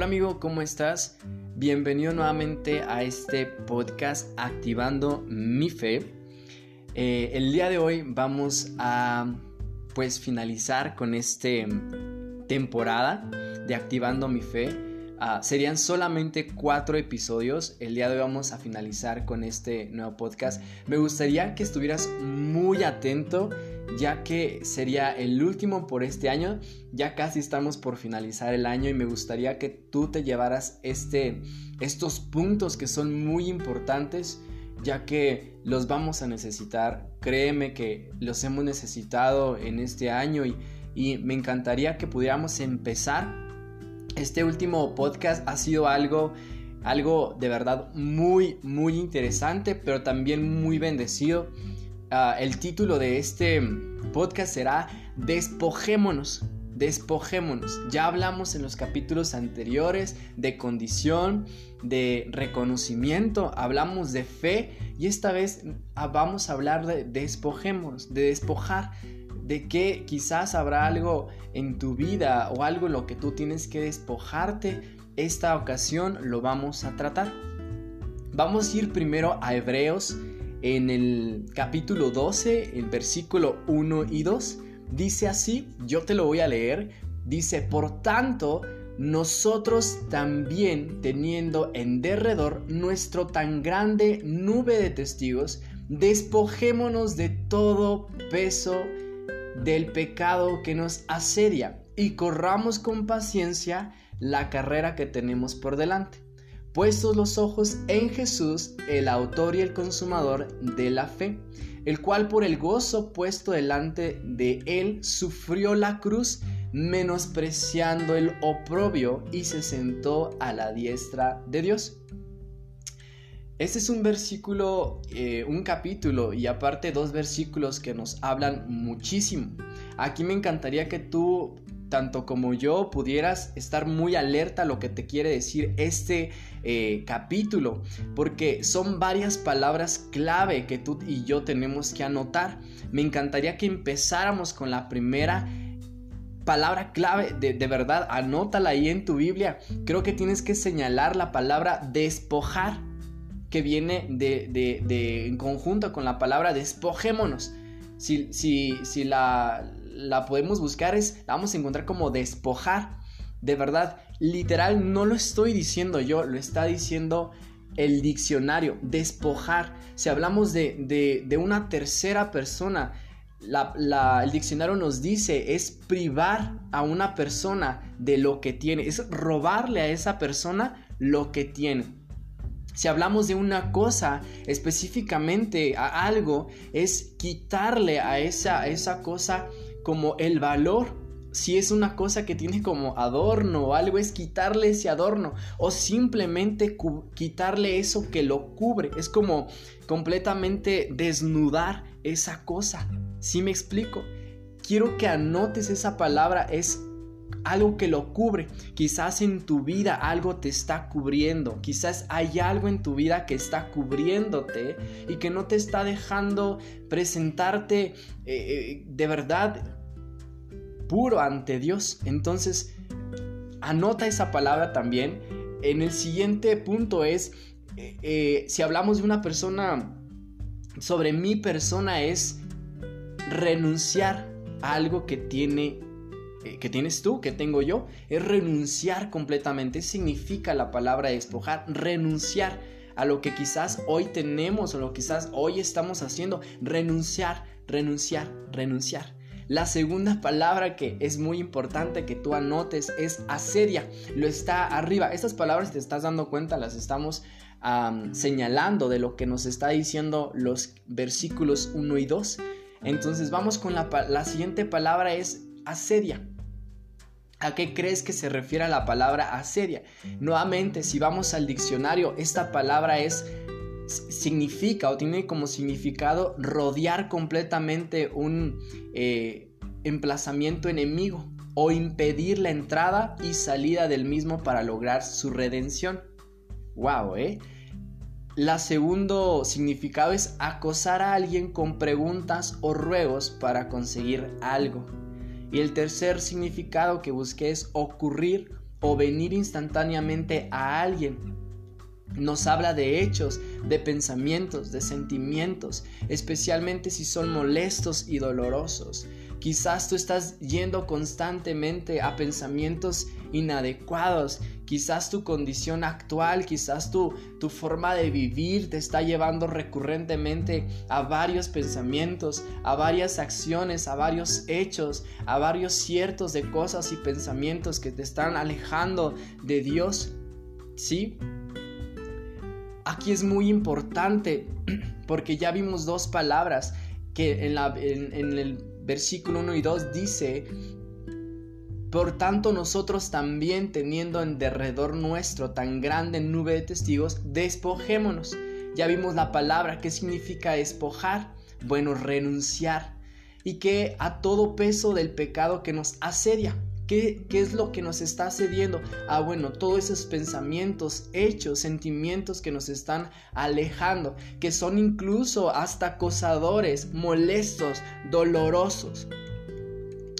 Hola amigo, ¿cómo estás? Bienvenido nuevamente a este podcast Activando mi Fe. Eh, el día de hoy vamos a pues finalizar con esta temporada de Activando mi Fe. Ah, serían solamente cuatro episodios. El día de hoy vamos a finalizar con este nuevo podcast. Me gustaría que estuvieras muy atento ya que sería el último por este año. Ya casi estamos por finalizar el año y me gustaría que tú te llevaras este, estos puntos que son muy importantes ya que los vamos a necesitar. Créeme que los hemos necesitado en este año y, y me encantaría que pudiéramos empezar este último podcast ha sido algo, algo de verdad muy, muy interesante, pero también muy bendecido. Ah, el título de este podcast será Despojémonos. Despojémonos. Ya hablamos en los capítulos anteriores de condición, de reconocimiento, hablamos de fe y esta vez ah, vamos a hablar de despojémonos, de despojar de que quizás habrá algo en tu vida o algo en lo que tú tienes que despojarte, esta ocasión lo vamos a tratar. Vamos a ir primero a Hebreos en el capítulo 12, el versículo 1 y 2. Dice así, yo te lo voy a leer, dice, por tanto, nosotros también teniendo en derredor nuestro tan grande nube de testigos, despojémonos de todo peso del pecado que nos asedia y corramos con paciencia la carrera que tenemos por delante. Puestos los ojos en Jesús, el autor y el consumador de la fe, el cual por el gozo puesto delante de él sufrió la cruz, menospreciando el oprobio y se sentó a la diestra de Dios. Este es un versículo, eh, un capítulo y aparte dos versículos que nos hablan muchísimo. Aquí me encantaría que tú, tanto como yo, pudieras estar muy alerta a lo que te quiere decir este eh, capítulo, porque son varias palabras clave que tú y yo tenemos que anotar. Me encantaría que empezáramos con la primera palabra clave, de, de, verdad, anótala ahí en tu Biblia. Creo que tienes que señalar la palabra despojar que viene de, en conjunto con la palabra despojémonos. Si, si, si la, la podemos buscar, es, la vamos a encontrar como despojar. De verdad, literal, no lo estoy diciendo yo, lo está diciendo el diccionario, despojar. Si hablamos de, de una tercera persona, el diccionario nos dice es privar a una persona de lo que tiene, es robarle a esa persona lo que tiene. Si hablamos de una cosa específicamente, a algo, es quitarle a esa, esa cosa como el valor. Si es una cosa que tiene como adorno o algo, es quitarle ese adorno o simplemente quitarle eso que lo cubre. Es como completamente desnudar esa cosa. Si me explico? Quiero que anotes esa palabra, es algo que lo cubre. Quizás en tu vida algo te está cubriendo. Quizás hay algo en tu vida que está cubriéndote y que no te está dejando presentarte eh, eh, de verdad puro ante Dios. Entonces, anota esa palabra también. En el siguiente punto es, eh, si hablamos de una persona, sobre mi persona es renunciar a algo que tiene que tienes tú, que tengo yo, es renunciar completamente. Significa la palabra despojar, renunciar a lo que quizás hoy tenemos o lo que quizás hoy estamos haciendo. Renunciar, renunciar, renunciar. La segunda palabra que es muy importante que tú anotes es asedia. Lo está arriba. Estas palabras, si te estás dando cuenta, las estamos señalando de lo que nos está diciendo los versículos 1 y 2. Entonces vamos con la siguiente palabra es asedia. ¿A qué crees que se refiere la palabra asedia? Nuevamente, si vamos al diccionario, esta palabra es significa o tiene como significado rodear completamente un eh, emplazamiento enemigo o impedir la entrada y salida del mismo para lograr su redención. Wow, ¿eh? La segundo significado es acosar a alguien con preguntas o ruegos para conseguir algo. Y el tercer significado que busqué es ocurrir o venir instantáneamente a alguien. Nos habla de hechos, de pensamientos, de sentimientos, especialmente si son molestos y dolorosos. Quizás tú estás yendo constantemente a pensamientos inadecuados. Quizás tu condición actual, quizás tu, tu forma de vivir te está llevando recurrentemente a varios pensamientos, a varias acciones, a varios hechos, a varios ciertos de cosas y pensamientos que te están alejando de Dios. ¿Sí? Aquí es muy importante porque ya vimos dos palabras que en, la, en el versículo 1 y 2 dice, por tanto nosotros también teniendo en derredor nuestro tan grande nube de testigos, despojémonos. Ya vimos la palabra, ¿qué significa despojar? Bueno, renunciar. Y que a todo peso del pecado que nos asedia. ¿Qué, es lo que nos está cediendo? Ah, bueno, todos esos pensamientos, hechos, sentimientos que nos están alejando, que son incluso hasta acosadores, molestos, dolorosos.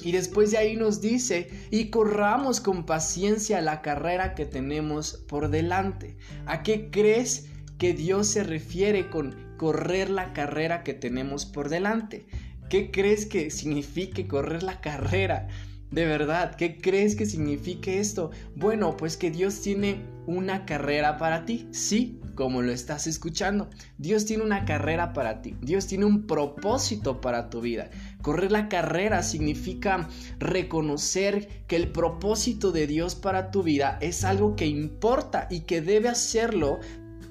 Y después de ahí nos dice, y corramos con paciencia la carrera que tenemos por delante. ¿A qué crees que Dios se refiere con correr la carrera que tenemos por delante? ¿Qué crees que signifique correr la carrera? De verdad, ¿qué crees que signifique esto? Bueno, pues que Dios tiene una carrera para ti, sí, como lo estás escuchando. Dios tiene una carrera para ti, Dios tiene un propósito para tu vida. Correr la carrera significa reconocer que el propósito de Dios para tu vida es algo que importa y que debe hacerlo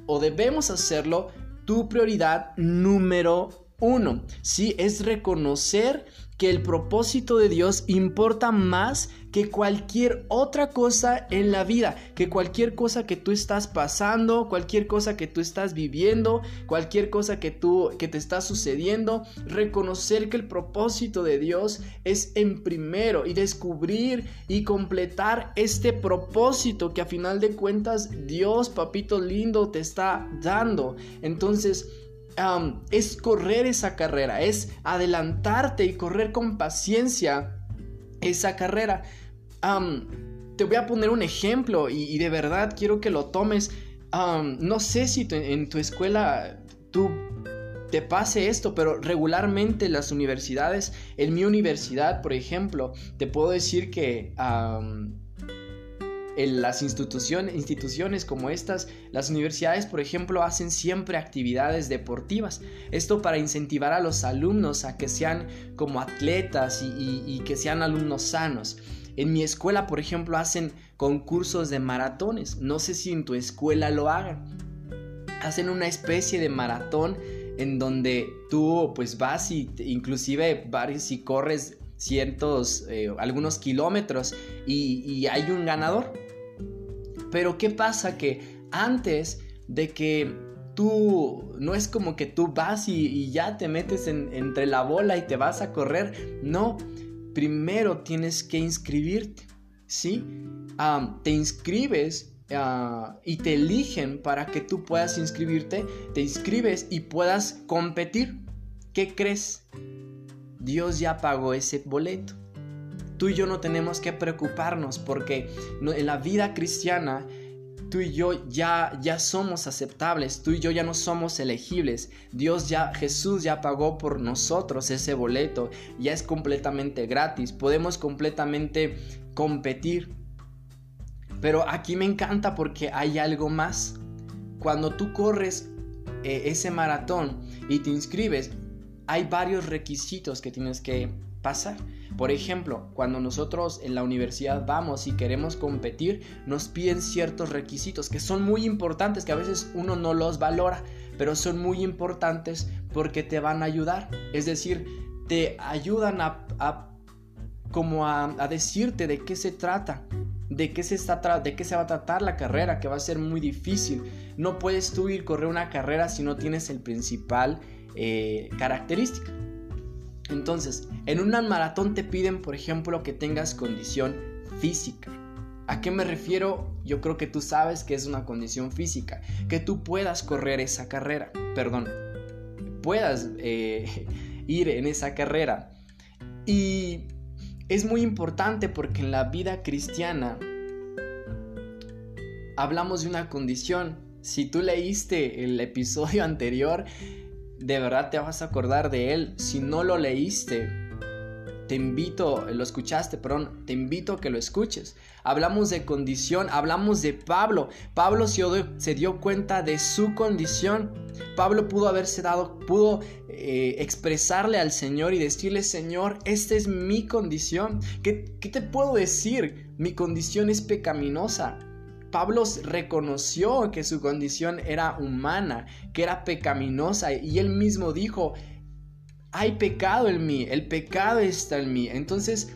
o debemos hacerlo tu prioridad número uno. Sí, es reconocer que el propósito de Dios importa más que cualquier otra cosa en la vida, que cualquier cosa que tú estás pasando, cualquier cosa que tú estás viviendo, cualquier cosa que tú que te está sucediendo, reconocer que el propósito de Dios es en primero y descubrir y completar este propósito que a final de cuentas Dios, papito lindo, te está dando. Entonces, es correr esa carrera, es adelantarte y correr con paciencia esa carrera. te voy a poner un ejemplo y, de verdad quiero que lo tomes. no sé si en tu escuela tú te pase esto, pero regularmente las universidades, en mi universidad, por ejemplo, te puedo decir que las instituciones, instituciones como estas, las universidades, por ejemplo, hacen siempre actividades deportivas. Esto para incentivar a los alumnos a que sean como atletas y, que sean alumnos sanos. En mi escuela, por ejemplo, hacen concursos de maratones. No sé si en tu escuela lo hagan. Hacen una especie de maratón en donde tú pues vas y inclusive varios y corres cientos, eh, algunos kilómetros y, hay un ganador. Pero ¿qué pasa? Que antes de que tú, no es como que tú vas y, ya te metes entre la bola y te vas a correr, no, primero tienes que inscribirte, ¿sí? te inscribes ah, y te eligen para que tú puedas inscribirte, te inscribes y puedas competir. ¿Qué crees? Dios ya pagó ese boleto. Tú y yo no tenemos que preocuparnos porque en la vida cristiana tú y yo ya ya somos aceptables, tú y yo ya no somos elegibles. Dios ya Jesús ya pagó por nosotros ese boleto, ya es completamente gratis, podemos completamente competir. Pero aquí me encanta porque hay algo más. Cuando tú corres eh, ese maratón y te inscribes, hay varios requisitos que tienes que pasar. Por ejemplo, cuando nosotros en la universidad vamos y queremos competir, nos piden ciertos requisitos que son muy importantes, que a veces uno no los valora, pero son muy importantes porque te van a ayudar. Es decir, te ayudan a, como a, decirte de qué se trata, de qué se está de qué se va a tratar la carrera, que va a ser muy difícil. No puedes tú ir correr una carrera si no tienes el principal eh, característica. Entonces, en un maratón te piden, por ejemplo, que tengas condición física. ¿A qué me refiero? Yo creo que tú sabes que es una condición física, que tú puedas correr esa carrera, perdón, puedas eh, ir en esa carrera. Y es muy importante porque en la vida cristiana hablamos de una condición. Si tú leíste el episodio anterior, de verdad te vas a acordar de él. Si no lo leíste, te invito, lo escuchaste, perdón, te invito a que lo escuches. Hablamos de condición, hablamos de Pablo. Pablo se dio cuenta de su condición. Pablo pudo haberse dado, pudo eh, expresarle al Señor y decirle, Señor, esta es mi condición. ¿Qué, ¿Qué te puedo decir? Mi condición es pecaminosa. Pablo reconoció que su condición era humana, que era pecaminosa, y él mismo dijo, hay pecado en mí, el pecado está en mí. Entonces,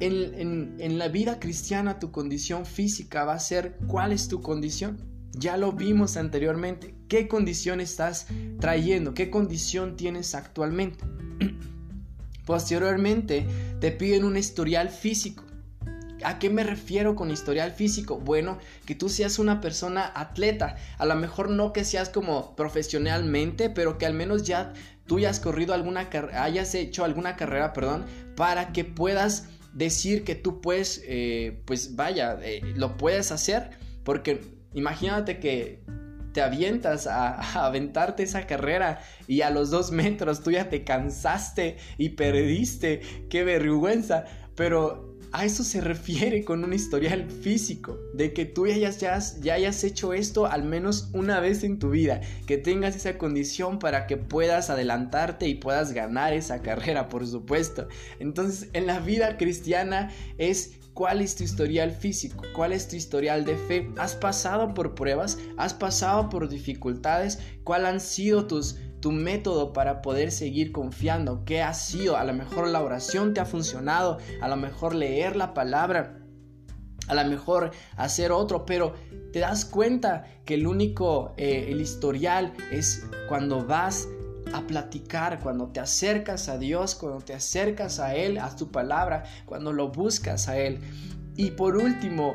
en, la vida cristiana tu condición física va a ser cuál es tu condición. Ya lo vimos anteriormente. ¿Qué condición estás trayendo? ¿Qué condición tienes actualmente? Posteriormente te piden un historial físico. ¿A qué me refiero con historial físico? Bueno, que tú seas una persona atleta. A lo mejor no que seas como profesionalmente, pero que al menos ya tú hayas corrido alguna hayas hecho alguna carrera, perdón, para que puedas decir que tú puedes, eh, pues vaya, eh, lo puedes hacer, porque imagínate que te avientas a, a, aventarte esa carrera y a los dos metros tú ya te cansaste y perdiste, qué vergüenza, pero a eso se refiere con un historial físico, de que tú ya hayas, ya hayas hecho esto al menos una vez en tu vida, que tengas esa condición para que puedas adelantarte y puedas ganar esa carrera, por supuesto. Entonces, en la vida cristiana es cuál es tu historial físico, cuál es tu historial de fe. ¿Has pasado por pruebas? ¿Has pasado por dificultades? ¿Cuáles han sido tus tu método para poder seguir confiando. ¿Qué ha sido? A lo mejor la oración te ha funcionado, a lo mejor leer la palabra, a lo mejor hacer otro, pero te das cuenta que el único, eh, el historial es cuando vas a platicar, cuando te acercas a Dios, cuando te acercas a Él, a tu palabra, cuando lo buscas a Él. Y por último,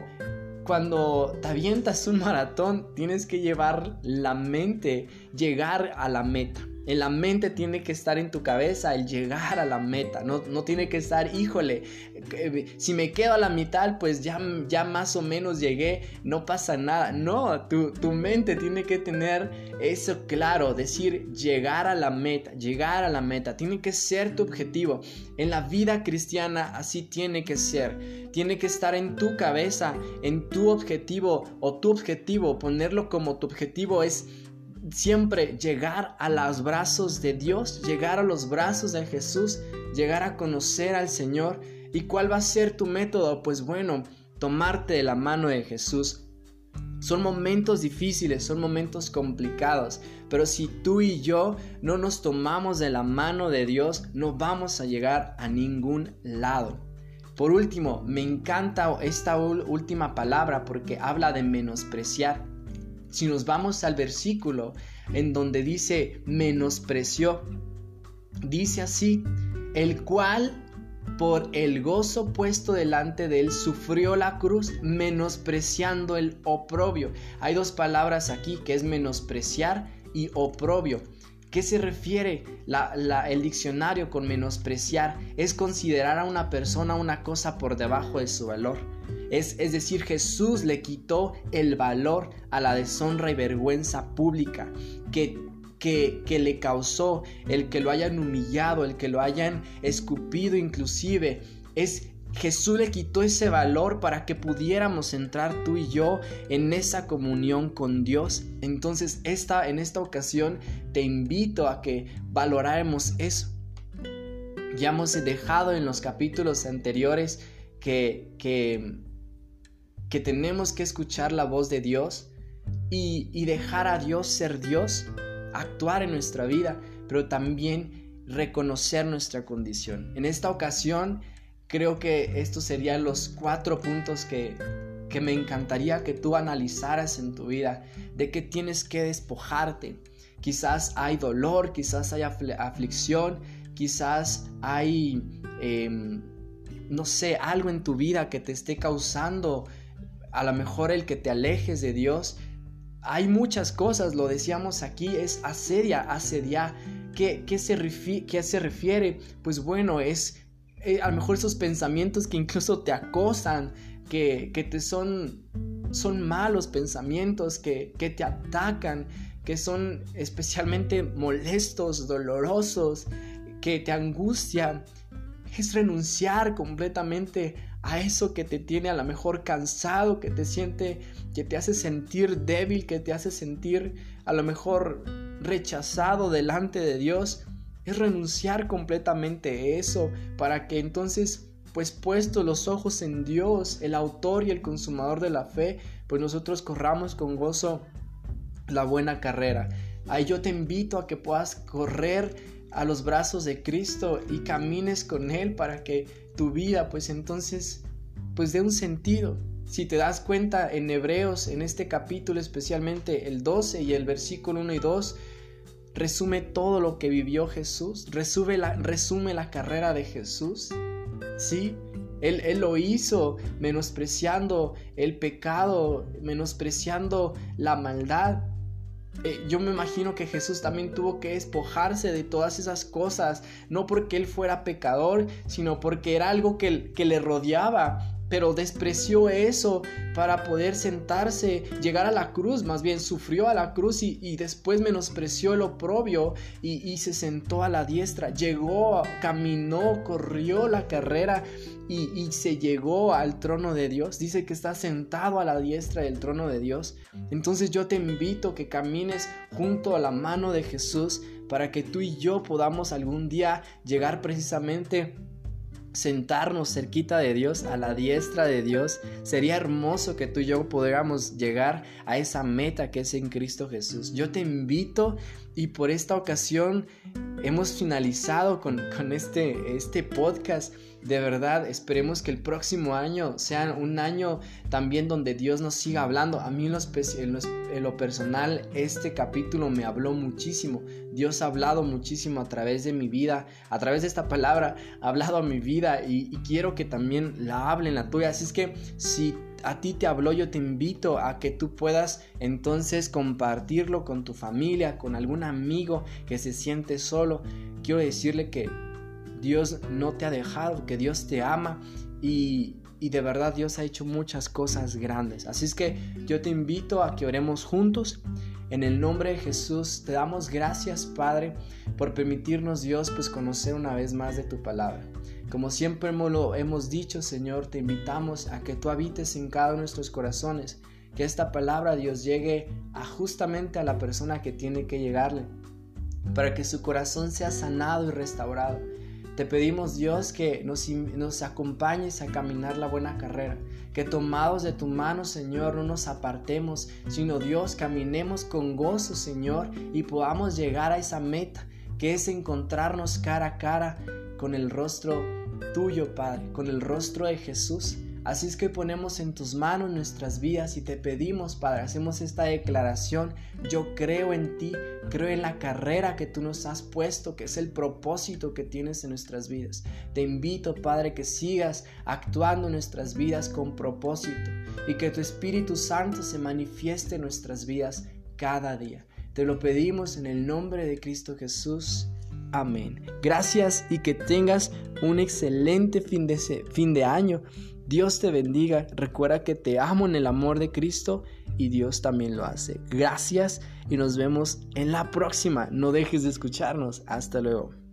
cuando te avientas un maratón, tienes que llevar la mente, llegar a la meta. En la mente tiene que estar en tu cabeza el llegar a la meta. No, no tiene que estar, híjole, si me quedo a la mitad, pues ya, ya más o menos llegué, no pasa nada. No, tu, tu mente tiene que tener eso claro, decir llegar a la meta, llegar a la meta. Tiene que ser tu objetivo. En la vida cristiana así tiene que ser. Tiene que estar en tu cabeza, en tu objetivo o tu objetivo, ponerlo como tu objetivo es siempre llegar a los brazos de Dios, llegar a los brazos de Jesús, llegar a conocer al Señor. ¿Y cuál va a ser tu método? Pues bueno, tomarte de la mano de Jesús. Son momentos difíciles, son momentos complicados, pero si tú y yo no nos tomamos de la mano de Dios, no vamos a llegar a ningún lado. Por último, me encanta esta última palabra porque habla de menospreciar. Si nos vamos al versículo en donde dice menospreció, dice así, el cual por el gozo puesto delante de él sufrió la cruz menospreciando el oprobio. Hay dos palabras aquí que es menospreciar y oprobio. ¿Qué se refiere el diccionario con menospreciar? Es considerar a una persona una cosa por debajo de su valor. Es, es decir, Jesús le quitó el valor a la deshonra y vergüenza pública que que, que, le causó, el que lo hayan humillado, el que lo hayan escupido inclusive, es Jesús le quitó ese valor para que pudiéramos entrar tú y yo en esa comunión con Dios. Entonces, esta, en esta ocasión te invito a que valoráramos eso. Ya hemos dejado en los capítulos anteriores que, que, que tenemos que escuchar la voz de Dios y, y dejar a Dios ser Dios, actuar en nuestra vida, pero también reconocer nuestra condición. En esta ocasión, creo que estos serían los cuatro puntos que, que me encantaría que tú analizaras en tu vida, de que tienes que despojarte. Quizás hay dolor, quizás hay aflicción, quizás hay, em, no sé, algo en tu vida que te esté causando a lo mejor el que te alejes de Dios. Hay muchas cosas, lo decíamos aquí, es asedia, asedia. ¿Qué, qué, se, ¿Qué se refiere? Pues bueno, es eh, a lo mejor esos pensamientos que incluso te acosan, que, te son son malos pensamientos que, que te atacan, que son especialmente molestos, dolorosos, que te angustian, es renunciar completamente a eso que te tiene a lo mejor cansado, que te siente, que te hace sentir débil, que te hace sentir a lo mejor rechazado delante de Dios. Es renunciar completamente a eso para que entonces, pues puesto los ojos en Dios, el autor y el consumador de la fe, pues nosotros corramos con gozo la buena carrera. Ahí yo te invito a que puedas correr a los brazos de Cristo y camines con Él para que tu vida pues entonces pues dé un sentido. Si te das cuenta en Hebreos, en este capítulo especialmente el 12 y el versículo 1 y 2, resume todo lo que vivió Jesús, resume la, resume la carrera de Jesús. Sí, él, él, lo hizo menospreciando el pecado, menospreciando la maldad, eh, yo me imagino que Jesús también tuvo que despojarse de todas esas cosas, no porque él fuera pecador, sino porque era algo que, que le rodeaba, pero despreció eso para poder sentarse, llegar a la cruz, más bien sufrió a la cruz y, después menospreció el oprobio y, se sentó a la diestra, llegó, caminó, corrió la carrera y, y se llegó al trono de Dios. Dice que está sentado a la diestra del trono de Dios. Entonces yo te invito que camines junto a la mano de Jesús para que tú y yo podamos algún día llegar precisamente sentarnos cerquita de Dios, a la diestra de Dios. Sería hermoso que tú y yo pudiéramos llegar a esa meta que es en Cristo Jesús. Yo te invito y por esta ocasión hemos finalizado con, este, este podcast. De verdad, esperemos que el próximo año sea un año también donde Dios nos siga hablando. A mí en lo, personal, este capítulo me habló muchísimo. Dios ha hablado muchísimo a través de mi vida, a través de esta palabra, ha hablado a mi vida y, y quiero que también la hable en la tuya. Así es que si a ti te habló, yo te invito a que tú puedas entonces compartirlo con tu familia, con algún amigo que se siente solo. Quiero decirle que Dios no te ha dejado, que Dios te ama y, y de verdad Dios ha hecho muchas cosas grandes. Así es que yo te invito a que oremos juntos. En el nombre de Jesús te damos gracias, Padre, por permitirnos, Dios, pues conocer una vez más de tu palabra. Como siempre lo hemos dicho, Señor, te invitamos a que tú habites en cada uno de nuestros corazones, que esta palabra, Dios, llegue a justamente a la persona que tiene que llegarle, para que su corazón sea sanado y restaurado. Te pedimos Dios que nos, nos, acompañes a caminar la buena carrera, que tomados de tu mano Señor no nos apartemos, sino Dios caminemos con gozo Señor y podamos llegar a esa meta que es encontrarnos cara a cara con el rostro tuyo Padre, con el rostro de Jesús Así es que ponemos en tus manos nuestras vidas y te pedimos, Padre, hacemos esta declaración. Yo creo en ti, creo en la carrera que tú nos has puesto, que es el propósito que tienes en nuestras vidas. Te invito, Padre, que sigas actuando en nuestras vidas con propósito y que tu Espíritu Santo se manifieste en nuestras vidas cada día. Te lo pedimos en el nombre de Cristo Jesús. Amén. Gracias y que tengas un excelente fin de, fin de año Dios te bendiga, recuerda que te amo en el amor de Cristo y Dios también lo hace. Gracias y nos vemos en la próxima. No dejes de escucharnos. Hasta luego.